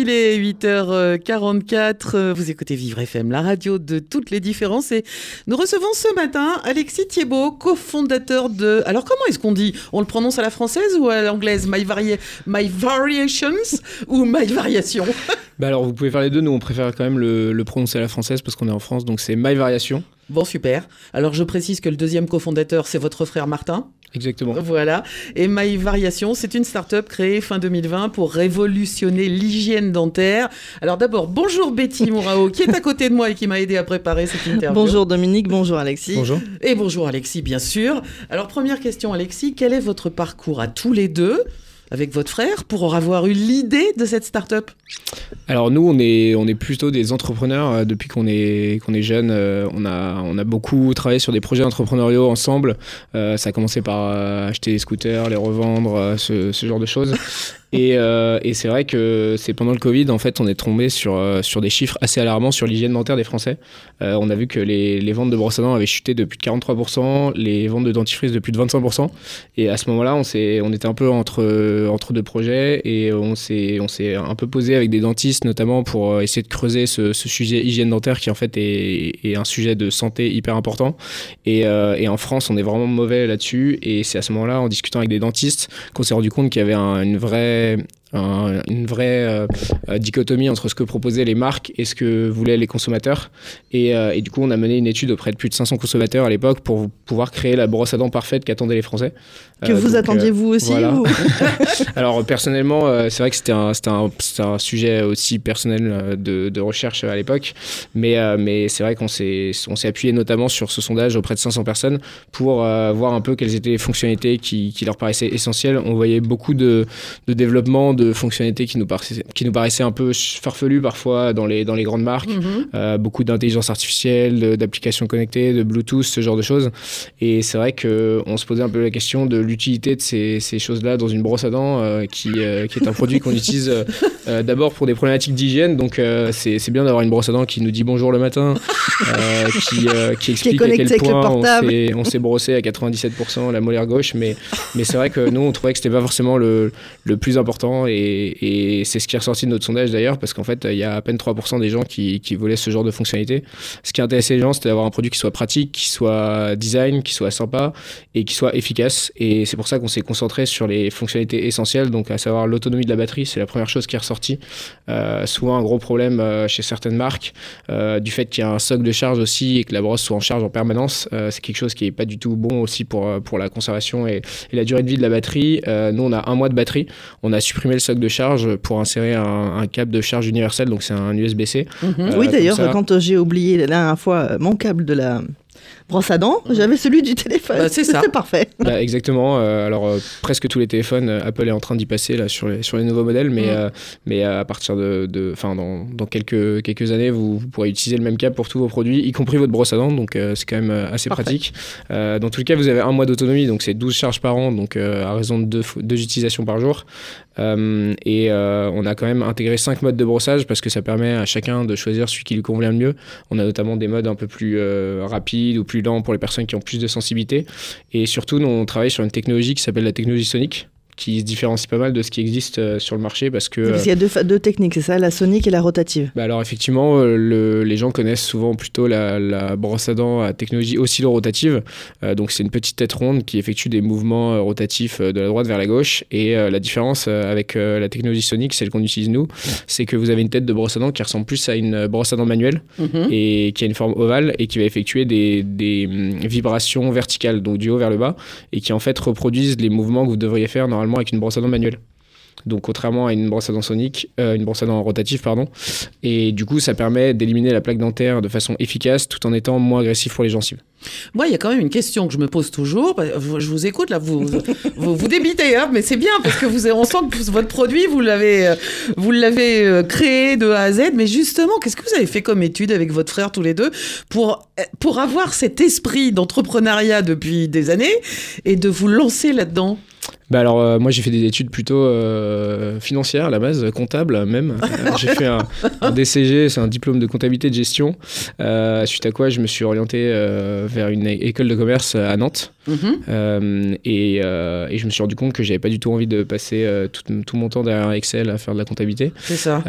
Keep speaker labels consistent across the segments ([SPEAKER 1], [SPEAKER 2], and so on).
[SPEAKER 1] Il est 8h44, vous écoutez Vivre FM, la radio de toutes les différences. Et nous recevons ce matin Alexis Thiebaud, cofondateur de... Alors comment est-ce qu'on dit? On le prononce à la française ou à l'anglaise? My, Vari- My Variations ou My Variation?
[SPEAKER 2] Bah alors vous pouvez faire les deux, nous on préfère quand même le, le prononcer à la française parce qu'on est en France, donc c'est My Variation.
[SPEAKER 1] Bon super, alors je précise que le deuxième cofondateur c'est votre frère Martin.
[SPEAKER 2] Exactement.
[SPEAKER 1] Voilà. Et My Variation, c'est une start-up créée fin 2020 pour révolutionner l'hygiène dentaire. Alors d'abord, bonjour Betty Mourao, qui est à côté de moi et qui m'a aidé à préparer cette interview.
[SPEAKER 3] Bonjour Dominique, bonjour Alexis.
[SPEAKER 2] Bonjour.
[SPEAKER 1] Et bonjour Alexis, bien sûr. Alors première question Alexis, quel est votre parcours à tous les deux avec votre frère pour avoir eu l'idée de cette start-up?
[SPEAKER 2] Alors nous on est, on est plutôt des entrepreneurs euh, depuis qu'on est, qu'on est jeune. euh, on, a, on a beaucoup travaillé sur des projets entrepreneuriaux ensemble. Euh, ça a commencé par acheter des scooters, les revendre, ce, ce genre de choses. Et, euh, et c'est vrai que c'est pendant le Covid, en fait, on est tombé sur, sur des chiffres assez alarmants sur l'hygiène dentaire des Français. Euh, on a vu que les, les ventes de brosses à dents avaient chuté de plus de 43%, les ventes de dentifrice de plus de 25%. Et à ce moment-là, on, on était un peu entre, entre deux projets et on s'est un peu posé avec des dentistes, notamment pour euh, essayer de creuser ce, sujet hygiène dentaire qui, en fait, est, un sujet de santé hyper important. Et, euh, et en France, on est vraiment mauvais là-dessus. Et c'est à ce moment-là, en discutant avec des dentistes, qu'on s'est rendu compte qu'il y avait un- une vraie un- une vraie euh, euh, dichotomie entre ce que proposaient les marques et ce que voulaient les consommateurs. Et, euh, et du coup, on a mené une étude auprès de plus de 500 consommateurs à l'époque pour pouvoir créer la brosse à dents parfaite qu'attendaient les Français.
[SPEAKER 3] Que
[SPEAKER 2] Euh,
[SPEAKER 3] vous
[SPEAKER 2] donc,
[SPEAKER 3] attendiez vous aussi
[SPEAKER 2] voilà.
[SPEAKER 3] ou-
[SPEAKER 2] alors personnellement, c'est vrai que c'était un, c'était un, un sujet aussi personnel de, de recherche à l'époque, mais, mais c'est vrai qu'on s'est, on s'est appuyé notamment sur ce sondage auprès de 500 personnes pour voir un peu quelles étaient les fonctionnalités qui, qui leur paraissaient essentielles. On voyait beaucoup de, de développement de fonctionnalités qui nous, paraissaient, qui nous paraissaient un peu farfelues parfois dans les, dans les grandes marques. Euh, beaucoup d'intelligence artificielle, d'applications connectées, de Bluetooth, ce genre de choses. Et c'est vrai qu'on se posait un peu la question de l'utilité de ces, ces choses-là dans une brosse à dents, euh, qui, euh, qui est un produit qu'on utilise d'abord pour des problématiques d'hygiène. Donc c'est bien d'avoir une brosse à dents qui nous dit bonjour le matin, qui, qui explique à
[SPEAKER 3] connectée
[SPEAKER 2] quel point on
[SPEAKER 3] portable.
[SPEAKER 2] s'est- on s'est brossé à 97% la molaire gauche. Mais, mais c'est vrai que nous, on trouvait que c'était pas forcément le, le plus important. Et, c'est ce qui est ressorti de notre sondage d'ailleurs, parce qu'en fait, il y a à peine 3% des gens qui, qui voulaient ce genre de fonctionnalité. Ce qui intéressait les gens, c'était d'avoir un produit qui soit pratique, qui soit design, qui soit sympa et qui soit efficace. Et c'est pour ça qu'on s'est concentré sur les fonctionnalités essentielles, donc à savoir l'autonomie de la batterie, c'est la première chose qui est ressortie. Euh, souvent un gros problème euh, chez certaines marques, euh, du fait qu'il y a un socle de charge aussi et que la brosse soit en charge en permanence, euh, c'est quelque chose qui est pas du tout bon aussi pour, pour la conservation et, et la durée de vie de la batterie. Nous, on a un mois de batterie. On a supprimé le socle de charge pour insérer un, un câble de charge universel, donc c'est un USB-C.
[SPEAKER 1] Mhm.
[SPEAKER 2] Euh,
[SPEAKER 3] oui, d'ailleurs, quand euh, j'ai oublié la dernière fois euh, mon câble de la brosse à dents, j'avais celui du téléphone.
[SPEAKER 1] Bah, c'est ça.
[SPEAKER 3] C'était parfait.
[SPEAKER 2] Bah, exactement. euh, alors euh, presque tous les téléphones, euh, Apple est en train d'y passer là sur les, sur les nouveaux modèles, mais euh, mais à partir de, enfin dans, dans quelques quelques années, vous, vous pourrez utiliser le même câble pour tous vos produits, y compris votre brosse à dents. Donc euh, c'est quand même euh, assez
[SPEAKER 3] Parfait.
[SPEAKER 2] pratique. Euh, dans tout le cas, vous avez un mois d'autonomie, donc c'est 12 charges par an, donc euh, à raison de deux utilisations par jour. Euh, et euh, on a quand même intégré cinq modes de brossage parce que ça permet à chacun de choisir celui qui lui convient le mieux. On a notamment des modes un peu plus euh, rapides ou plus lents pour les personnes qui ont plus de sensibilité. Et surtout, nous, on travaille sur une technologie qui s'appelle la technologie sonique qui se différencie pas mal de ce qui existe euh, sur le marché parce que
[SPEAKER 3] Parce qu'il y a deux, fa- deux techniques, c'est ça, la sonique et la rotative.
[SPEAKER 2] bah alors effectivement, euh, le- les gens connaissent souvent plutôt la, la brosse à dents à technologie oscillo-rotative. Euh, donc c'est une petite tête ronde qui effectue des mouvements euh, rotatifs euh, de la droite vers la gauche. Et euh, la différence euh, avec euh, la technologie sonique, celle qu'on utilise nous, c'est que vous avez une tête de brosse à dents qui ressemble plus à une euh, brosse à dents manuelle
[SPEAKER 1] Mhm.
[SPEAKER 2] et qui a une forme ovale et qui va effectuer des, des hum, vibrations verticales, donc du haut vers le bas, et qui en fait reproduisent les mouvements que vous devriez faire normalement avec une brosse à dents manuelle. Donc contrairement à une brosse à dents sonique, euh, une brosse à dents rotative, pardon. Et du coup, ça permet d'éliminer la plaque dentaire de façon efficace tout en étant moins agressif pour les gencives.
[SPEAKER 1] Moi, il y a quand même une question que je me pose toujours. Je vous écoute là, vous vous, débitez, hein, mais c'est bien parce que vous, on sent que votre produit, vous l'avez, euh, vous l'avez euh, créé de A à Z. Mais justement, qu'est-ce que vous avez fait comme étude avec votre frère tous les deux pour pour avoir cet esprit d'entrepreneuriat depuis des années et de vous lancer là-dedans?
[SPEAKER 2] Bah alors euh, moi j'ai fait des études plutôt euh, financières à la base, comptable même. Euh, j'ai fait un, un DCG, c'est un diplôme de comptabilité de gestion. Suite à quoi je me suis orienté vers une école de commerce à Nantes.
[SPEAKER 1] Mhm.
[SPEAKER 2] Et, et je me suis rendu compte que j'avais pas du tout envie de passer tout, tout mon temps derrière Excel à faire de la comptabilité.
[SPEAKER 1] C'est ça.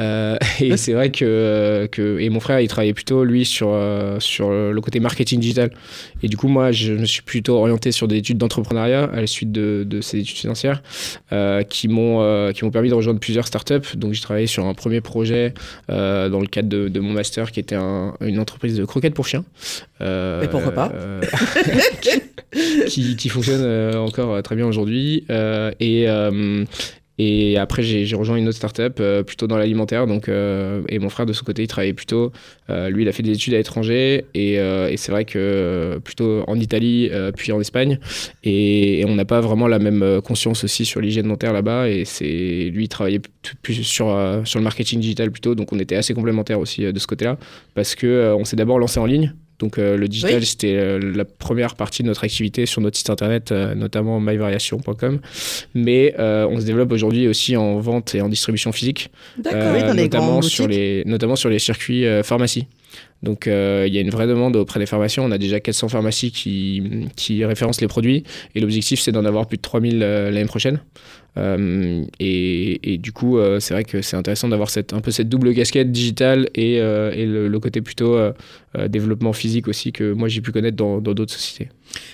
[SPEAKER 2] Et c'est vrai que, que et mon frère il travaillait plutôt lui sur sur le côté marketing digital et du coup moi je me suis plutôt orienté sur des études d'entrepreneuriat à la suite de, de ces études euh, qui m'ont euh, qui m'ont permis de rejoindre plusieurs startups donc j'ai travaillé sur un premier projet euh, dans le cadre de, de mon master qui était un- une entreprise de croquettes pour chiens
[SPEAKER 1] Et pourquoi pas
[SPEAKER 2] qui, qui fonctionne encore très bien aujourd'hui. Et, et après, j'ai rejoint une autre startup euh, plutôt dans l'alimentaire. Donc, euh, et mon frère, de son côté, il travaillait plutôt. euh, lui, il a fait des études à l'étranger. Et, euh, c'est vrai que plutôt en Italie, puis en Espagne. Et, on n'a pas vraiment la même conscience aussi sur l'hygiène dentaire là-bas. Et c'est lui, il travaillait plus sur, sur le marketing digital plutôt. Donc, on était assez complémentaires aussi de ce côté-là. Parce que euh, on s'est d'abord lancé en ligne. Donc euh, le digital,
[SPEAKER 1] Oui.
[SPEAKER 2] c'était euh, la première partie de notre activité sur notre site internet, euh, notamment myvariation.com. Mais euh, on se développe aujourd'hui aussi en vente et en distribution physique, euh,
[SPEAKER 3] Oui, les
[SPEAKER 2] notamment, sur les, notamment sur les circuits euh, pharmacie. Donc euh, il y a une vraie demande auprès des pharmaciens. On a déjà 400 pharmacies qui, référencent les produits et l'objectif c'est d'en avoir plus de 3000 euh, l'année prochaine. Euh, et, du coup, c'est vrai que c'est intéressant d'avoir un peu cette double casquette digitale et, le, côté plutôt développement physique aussi que moi j'ai pu connaître dans d'autres sociétés.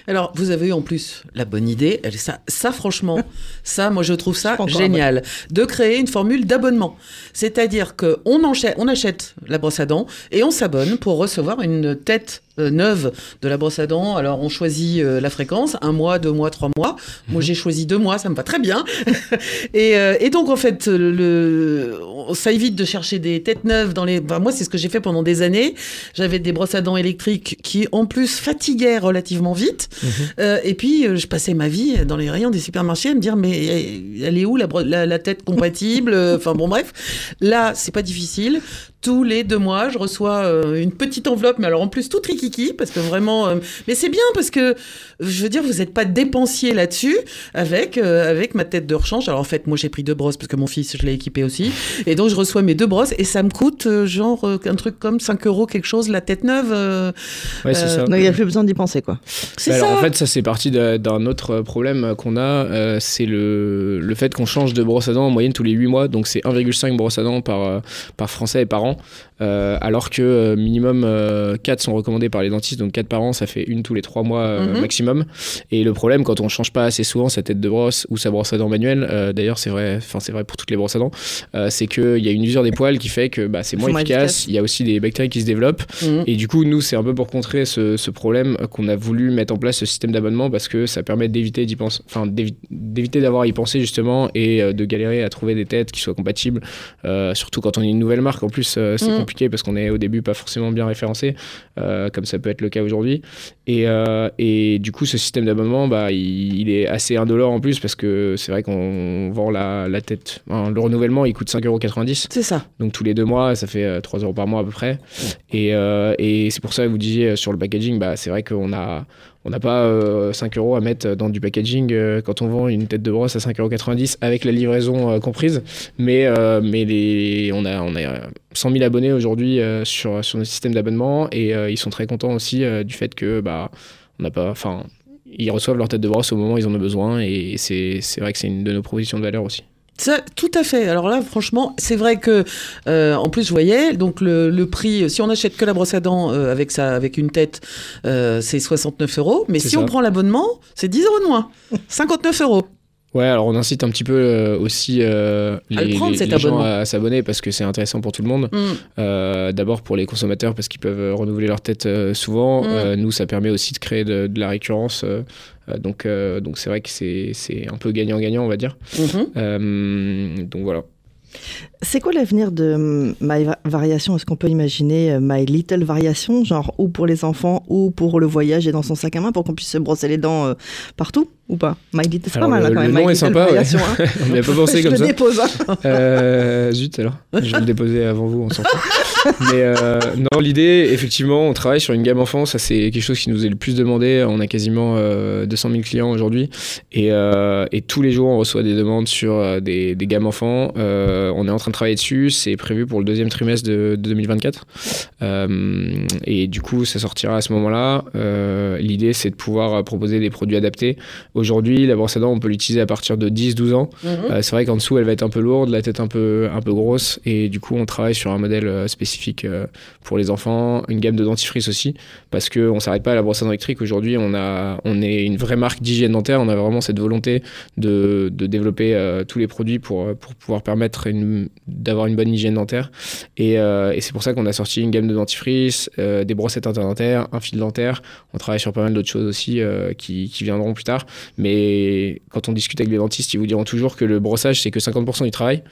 [SPEAKER 1] Alors, vous avez eu en plus la bonne idée, ça, ça franchement, ça, moi je trouve ça
[SPEAKER 3] Je
[SPEAKER 1] génial, de créer une formule d'abonnement. C'est-à-dire qu'on on achète la brosse à dents et on s'abonne pour recevoir une tête euh, neuve de la brosse à dents. Alors, on choisit euh, la fréquence, un mois, deux mois, trois mois. Moi, j'ai choisi deux mois, ça me va très bien. et, euh, et donc, en fait, le, ça évite de chercher des têtes neuves dans les. Enfin, moi, c'est ce que j'ai fait pendant des années. J'avais des brosses à dents électriques qui, en plus, fatiguaient relativement vite. Euh, et puis, je passais ma vie dans les rayons des supermarchés à me dire, mais euh, elle est où la, bro- la, la tête compatible? Enfin, bon, bref. Là, c'est pas difficile. Tous les deux mois, je reçois une petite enveloppe, mais alors en plus, tout trikiki, parce que vraiment. euh, mais c'est bien, parce que, je veux dire, vous n'êtes pas dépensier là-dessus avec, euh, avec ma tête de rechange. Alors, en fait, moi, j'ai pris deux brosses, parce que mon fils, je l'ai équipé aussi. Et donc, je reçois mes deux brosses, et ça me coûte, euh, genre, euh, un truc comme 5 euros, quelque chose, la tête neuve. euh,
[SPEAKER 2] Ouais, c'est
[SPEAKER 1] Euh,
[SPEAKER 2] ça.
[SPEAKER 3] Donc il n'y a plus besoin d'y penser, quoi.
[SPEAKER 1] c'est
[SPEAKER 2] Bah
[SPEAKER 1] ça.
[SPEAKER 2] alors en fait, ça c'est parti d'un autre problème qu'on a, euh, c'est le, le fait qu'on change de brosse à dents en moyenne tous les 8 mois, donc c'est 1,5 brosse à dents par, par Français et par an, euh, alors que minimum euh, 4 sont recommandés par les dentistes, donc 4 par an, ça fait une tous les 3 mois euh,
[SPEAKER 1] Mhm.
[SPEAKER 2] maximum. Et le problème, quand on change pas assez souvent sa tête de brosse ou sa brosse à dents manuelle, euh, d'ailleurs c'est vrai, enfin c'est vrai pour toutes les brosses à dents, euh, c'est qu'il y a une usure des poils qui fait que bah, c'est moins,
[SPEAKER 3] moins
[SPEAKER 2] efficace, il y a aussi des bactéries qui se développent.
[SPEAKER 1] Mhm.
[SPEAKER 2] Et du coup, nous, c'est un peu pour contrer ce, ce problème qu'on a voulu mettre en place ce système d'abonnement parce que ça permet d'éviter d'y penser, enfin d'évi- d'éviter d'avoir à y penser justement et de galérer à trouver des têtes qui soient compatibles. Euh, surtout quand on est une nouvelle marque, en plus, euh, c'est
[SPEAKER 1] Mm.
[SPEAKER 2] compliqué parce qu'on est au début pas forcément bien référencé, euh, comme ça peut être le cas aujourd'hui. Et, euh, et du coup, ce système d'abonnement, bah, il, il est assez indolore en plus parce que c'est vrai qu'on vend la, la tête. Le renouvellement, il coûte 5,90€.
[SPEAKER 1] C'est ça.
[SPEAKER 2] Donc tous les deux mois, ça fait euh, 3 euros par mois à peu près. Et, euh, et c'est pour ça que vous disiez euh, sur le packaging, bah, c'est vrai qu'on a, on n'a pas euh, 5 euros à mettre dans du packaging euh, quand on vend une tête de brosse à 5,90 euros avec la livraison euh, comprise. Mais, euh, mais les, on a, on a euh, 100 000 abonnés aujourd'hui sur, sur notre système d'abonnement et ils sont très contents aussi du fait que bah, on n'a pas, enfin, ils reçoivent leur tête de brosse au moment où ils en ont besoin et c'est vrai que c'est une de nos propositions de valeur aussi.
[SPEAKER 1] Ça, tout à fait. Alors là, franchement, c'est vrai que, euh, en plus, je voyais, donc le, le prix, si on achète que la brosse à dents euh, avec ça, avec une tête, euh, c'est 69 euros. Mais si
[SPEAKER 2] ça.
[SPEAKER 1] on prend l'abonnement, c'est 10 euros de moins. 59 euros.
[SPEAKER 2] Ouais, alors on incite un petit peu euh, aussi euh,
[SPEAKER 1] À le
[SPEAKER 2] les,
[SPEAKER 1] prendre,
[SPEAKER 2] les-
[SPEAKER 1] cet
[SPEAKER 2] les gens à s'abonner parce que c'est intéressant pour tout le monde.
[SPEAKER 1] Mm.
[SPEAKER 2] Euh, D'abord pour les consommateurs parce qu'ils peuvent renouveler leur tête souvent.
[SPEAKER 1] Mm.
[SPEAKER 2] Nous, ça permet aussi de créer de, de la récurrence. donc donc c'est vrai que c'est un peu gagnant-gagnant, on va dire.
[SPEAKER 1] Mhm.
[SPEAKER 2] Euh, donc voilà.
[SPEAKER 3] C'est quoi l'avenir de My Va- Variation? Est-ce qu'on peut imaginer euh, My Little Variation, genre ou pour les enfants ou pour le voyage et dans son sac à main pour qu'on puisse se brosser les dents euh, partout? Ou pas? My Little, c'est pas mal hein,
[SPEAKER 2] le-
[SPEAKER 3] quand
[SPEAKER 2] le
[SPEAKER 3] même.
[SPEAKER 2] nom
[SPEAKER 3] My
[SPEAKER 2] est sympa, ouais.
[SPEAKER 3] Hein.
[SPEAKER 2] On n'y a pas pensé
[SPEAKER 3] Je
[SPEAKER 2] comme
[SPEAKER 3] le
[SPEAKER 2] ça.
[SPEAKER 3] dépose. hein.
[SPEAKER 2] Euh, zut alors, je vais le déposer avant vous en sortant. Mais euh, non, l'idée, effectivement, on travaille sur une gamme enfant, ça c'est quelque chose qui nous est le plus demandé. On a quasiment euh, 200 000 clients aujourd'hui et, euh, et tous les jours on reçoit des demandes sur euh, des, des gammes enfants. Euh, on est en train de travailler dessus, c'est prévu pour le deuxième trimestre de, de 2024. Euh, et du coup, ça sortira à ce moment-là. Euh, l'idée, c'est de pouvoir euh, proposer des produits adaptés. Aujourd'hui, la brosse à dents, on peut l'utiliser à partir de 10-12 ans. Euh, c'est vrai qu'en dessous, elle va être un peu lourde, la tête un peu, un peu grosse. Et du coup, on travaille sur un modèle euh, euh, pour les enfants, une gamme de dentifrice aussi, parce qu'on ne s'arrête pas à la brosse à dents électrique. Aujourd'hui, on, a, on est une vraie marque d'hygiène dentaire. On a vraiment cette volonté de, de développer euh, tous les produits pour, pour pouvoir permettre d'avoir une bonne hygiène dentaire. Et, euh, c'est pour ça qu'on a sorti une gamme de dentifrice, euh, des brossettes interdentaires, un fil dentaire. On travaille sur pas mal d'autres choses aussi euh, qui, viendront plus tard. Mais quand on discute avec les dentistes, ils vous diront toujours que le brossage, c'est que 50% du travail.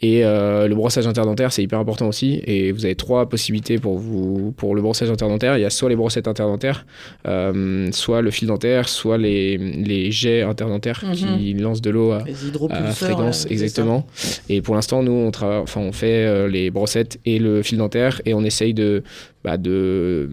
[SPEAKER 2] Et euh, le brossage interdentaire, c'est hyper important aussi. Et vous avez trois possibilités pour, vous, pour le brossage interdentaire. Il y a soit les brossettes interdentaires, euh, soit le fil dentaire, soit les, les jets interdentaires qui lancent de l'eau à, à fréquence,
[SPEAKER 1] là,
[SPEAKER 2] exactement. Et pour l'instant, nous, on, enfin, on fait euh, les brossettes et le fil dentaire et on essaye de, bah, de,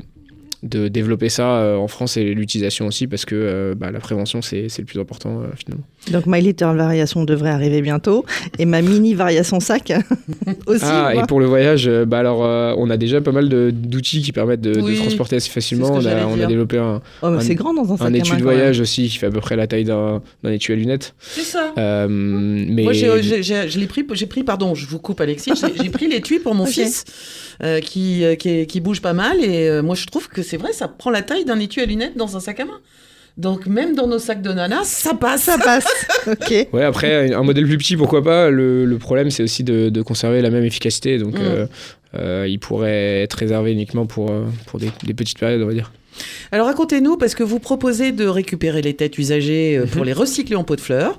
[SPEAKER 2] de développer ça euh, en France et l'utilisation aussi parce que euh, bah, la prévention, c'est c'est le plus important euh, finalement.
[SPEAKER 3] Donc My Little Variation devrait arriver bientôt et ma mini variation sac aussi.
[SPEAKER 2] ah, et pour le voyage, euh, bah, alors, euh, on a déjà pas mal de- d'outils qui permettent de, transporter assez facilement. On a, on a développé un,
[SPEAKER 3] Oh,
[SPEAKER 2] un-
[SPEAKER 3] grand dans un sac
[SPEAKER 2] étui de voyage aussi qui fait à peu près la taille d'un d'un étui à lunettes.
[SPEAKER 1] C'est ça.
[SPEAKER 2] Euh, mais
[SPEAKER 1] Moi, j'ai, pris, j'ai pris, pardon, je vous coupe, Alexis, j'ai, pris l'étui pour mon fils euh, qui, euh, qui, qui bouge pas mal. Et euh, moi, je trouve que c'est vrai, ça prend la taille d'un étui à lunettes dans un sac à main. Donc, même dans nos sacs de nanas, ça passe.
[SPEAKER 3] Ça passe. ok.
[SPEAKER 2] Ouais, après, un modèle plus petit, pourquoi pas. Le, le problème, c'est aussi de, de conserver la même efficacité. Donc,
[SPEAKER 1] Mm.
[SPEAKER 2] euh, euh, il pourrait être réservé uniquement pour, euh, pour des, des petites périodes, on va dire.
[SPEAKER 1] Alors racontez-nous, parce que vous proposez de récupérer les têtes usagées euh, pour les recycler en pot de fleurs.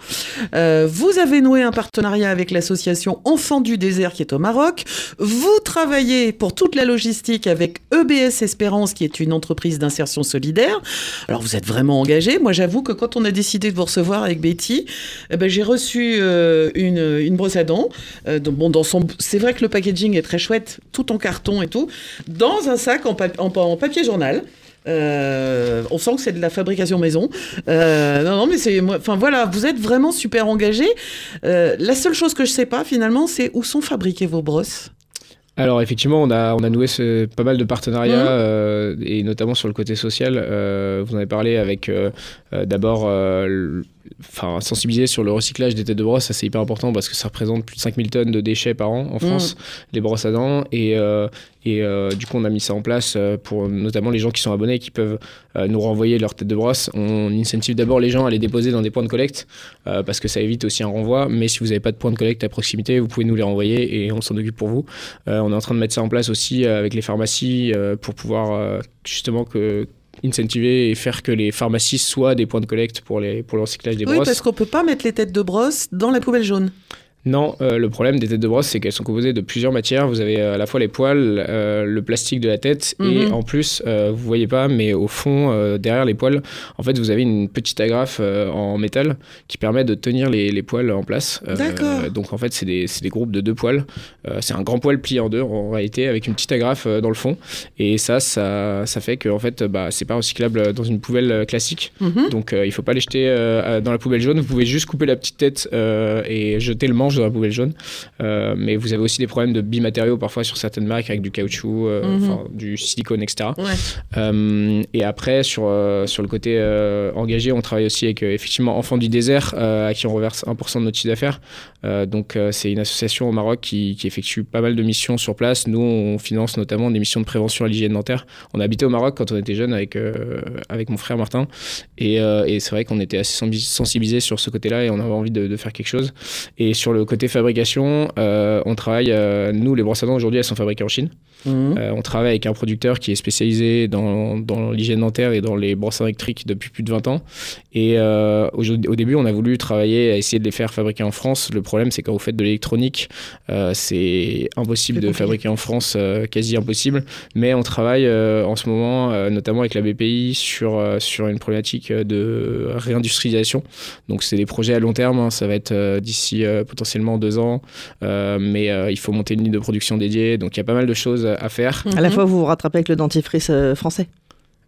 [SPEAKER 1] Euh, vous avez noué un partenariat avec l'association Enfants du désert qui est au Maroc. Vous travaillez pour toute la logistique avec EBS Espérance qui est une entreprise d'insertion solidaire. Alors vous êtes vraiment engagé. Moi j'avoue que quand on a décidé de vous recevoir avec Betty, eh ben, j'ai reçu euh, une, une brosse à dents. Euh, donc, bon, dans son, c'est vrai que le packaging est très chouette, tout en carton et tout, dans un sac en, pap- en- en papier journal. Euh, on sent que c'est de la fabrication maison. Euh, non, non, mais c'est, enfin voilà, vous êtes vraiment super engagé. Euh, la seule chose que je sais pas finalement, c'est où sont fabriquées vos brosses?
[SPEAKER 2] Alors effectivement, on a, on a noué ce- pas mal de partenariats, euh, et notamment sur le côté social. Euh, vous en avez parlé avec euh, d'abord enfin, sensibiliser sur le recyclage des têtes de brosse, ça c'est hyper important parce que ça représente plus de 5000 tonnes de déchets par an en France, les brosses à dents. Et, euh, et euh, du coup, on a mis ça en place euh, pour notamment les gens qui sont abonnés et qui peuvent euh, nous renvoyer leurs têtes de brosse. On incentive d'abord les gens à les déposer dans des points de collecte parce que ça évite aussi un renvoi. Mais si vous n'avez pas de point de collecte à proximité, vous pouvez nous les renvoyer et on s'en occupe pour vous. On est en train de mettre ça en place aussi avec les pharmacies pour pouvoir justement que incentiver et faire que les pharmacies soient des points de collecte pour, les, pour le recyclage des
[SPEAKER 1] oui,
[SPEAKER 2] brosses.
[SPEAKER 1] parce qu'on peut pas mettre les têtes de brosse dans la poubelle jaune.
[SPEAKER 2] Non, euh, le problème des têtes de brosse, c'est qu'elles sont composées de plusieurs matières. Vous avez euh, à la fois les poils, euh, le plastique de la tête, et
[SPEAKER 1] Mhm.
[SPEAKER 2] en plus, euh, vous voyez pas, mais au fond, derrière les poils, en fait, vous avez une petite agrafe en métal qui permet de tenir les, les poils en place.
[SPEAKER 1] D'accord.
[SPEAKER 2] donc en fait, c'est des, groupes de deux poils. C'est un grand poil plié en deux en réalité, avec une petite agrafe dans le fond. Et ça, ça, ça fait que en fait, bah, c'est pas recyclable dans une poubelle classique.
[SPEAKER 1] Mhm.
[SPEAKER 2] Donc il faut pas les jeter dans la poubelle jaune. Vous pouvez juste couper la petite tête et jeter le manche dans la poubelle jaune. Euh, mais vous avez aussi des problèmes de bimatériaux parfois sur certaines marques avec du caoutchouc, euh,
[SPEAKER 1] Mhm.
[SPEAKER 2] du silicone, etc.
[SPEAKER 1] Ouais.
[SPEAKER 2] Euh, et après sur sur le côté engagé, on travaille aussi avec effectivement Enfants du désert à qui on reverse 1% de notre chiffre d'affaires. Donc c'est une association au Maroc qui, qui effectue pas mal de missions sur place. Nous on finance notamment des missions de prévention à l'hygiène dentaire. On a habité au Maroc quand on était jeune avec avec mon frère Martin et, et c'est vrai qu'on était assez sensi- sensibilisés sur ce côté-là et on avait envie de, de faire quelque chose. Et sur le côté fabrication, euh, on travaille, euh, nous les brosses à dents aujourd'hui elles sont fabriquées en Chine.
[SPEAKER 1] Mhm.
[SPEAKER 2] Euh, on travaille avec un producteur qui est spécialisé dans, dans l'hygiène dentaire et dans les brosses électriques depuis plus de 20 ans. Et euh, au, au début on a voulu travailler à essayer de les faire fabriquer en France. Le problème c'est quand vous faites de l'électronique, euh, c'est impossible de fabriquer en France, quasi impossible. Mais on travaille en ce moment, notamment avec la BPI, sur, sur une problématique de réindustrialisation. Donc c'est des projets à long terme, hein. ça va être d'ici potentiellement deux ans, mais il faut monter une ligne de production dédiée, donc il y a pas mal de choses à faire.
[SPEAKER 3] À la fois, vous vous rattrapez avec le dentifrice euh, français.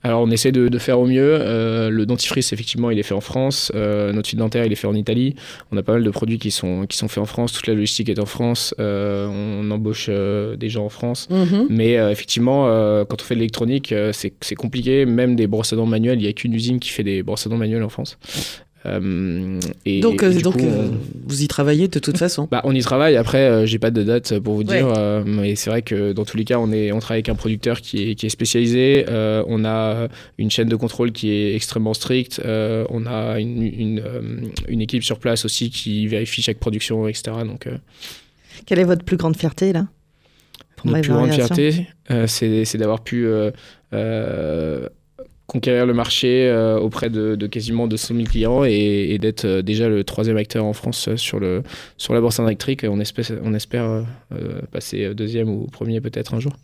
[SPEAKER 2] Alors on essaie de, de faire au mieux. Euh, le dentifrice effectivement il est fait en France, Euh, notre fil dentaire il est fait en Italie. On a pas mal de produits qui sont, qui sont faits en France, toute la logistique est en France, Euh, on embauche des gens en France.
[SPEAKER 1] Mhm.
[SPEAKER 2] Mais effectivement, quand on fait de l'électronique, c'est c'est compliqué. Même des brosses à dents manuelles, il n'y a qu'une usine qui fait des brosses à dents manuelles en France. Euh, et,
[SPEAKER 1] Donc,
[SPEAKER 2] et
[SPEAKER 1] euh,
[SPEAKER 2] du
[SPEAKER 1] donc
[SPEAKER 2] coup,
[SPEAKER 1] euh,
[SPEAKER 2] on-
[SPEAKER 1] vous y travaillez de toute façon.
[SPEAKER 2] bah, on y travaille. Après, euh, j'ai pas de date pour vous
[SPEAKER 1] Ouais.
[SPEAKER 2] dire, euh, mais c'est vrai que dans tous les cas, on est, on travaille avec un producteur qui est, qui est spécialisé. Euh, on a une chaîne de contrôle qui est extrêmement stricte. Euh, on a une, une, euh, une équipe sur place aussi qui vérifie chaque production, etc. Donc, euh,
[SPEAKER 3] Quelle est votre plus grande fierté, là? Pour
[SPEAKER 2] notre plus grande fierté, euh, c'est c'est d'avoir pu euh, euh, conquérir le marché euh, auprès de, de quasiment 200 000 clients et, d'être euh, déjà le troisième acteur en France euh, sur, le, sur la bourse électrique. On espère, on espère passer deuxième ou premier peut-être un jour.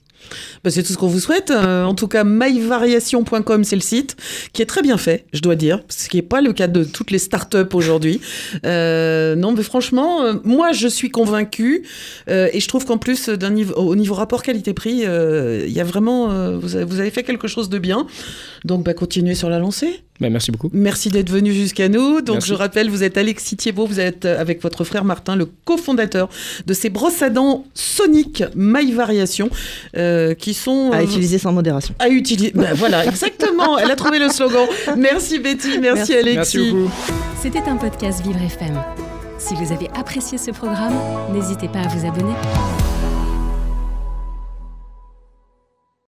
[SPEAKER 1] Bah, c'est tout ce qu'on vous souhaite. Euh, en tout cas, myvariation.com, c'est le site qui est très bien fait, je dois dire, ce qui n'est pas le cas de toutes les startups aujourd'hui. Euh, non, mais franchement, euh, moi, je suis convaincue euh, et je trouve qu'en plus, niveau, au niveau rapport qualité-prix, euh, il y a vraiment, euh, vous, avez, vous avez fait quelque chose de bien. Donc, bah, continuez sur la lancée.
[SPEAKER 2] Bah, merci beaucoup.
[SPEAKER 1] Merci d'être venu jusqu'à nous. Donc,
[SPEAKER 2] Merci.
[SPEAKER 1] je rappelle, vous êtes Alexis Thiebaud, vous êtes euh, avec votre frère Martin, le cofondateur de ces brosses à dents Sonic My Variation, euh, qui sont
[SPEAKER 3] À
[SPEAKER 1] euh,
[SPEAKER 3] utiliser sans modération.
[SPEAKER 1] à utiliser. Ben voilà, exactement. Elle a trouvé le slogan. Merci Betty, merci,
[SPEAKER 3] Merci.
[SPEAKER 1] Alexis.
[SPEAKER 2] Merci beaucoup.
[SPEAKER 4] C'était un podcast Vivre FM. Si vous avez apprécié ce programme, n'hésitez pas à vous abonner.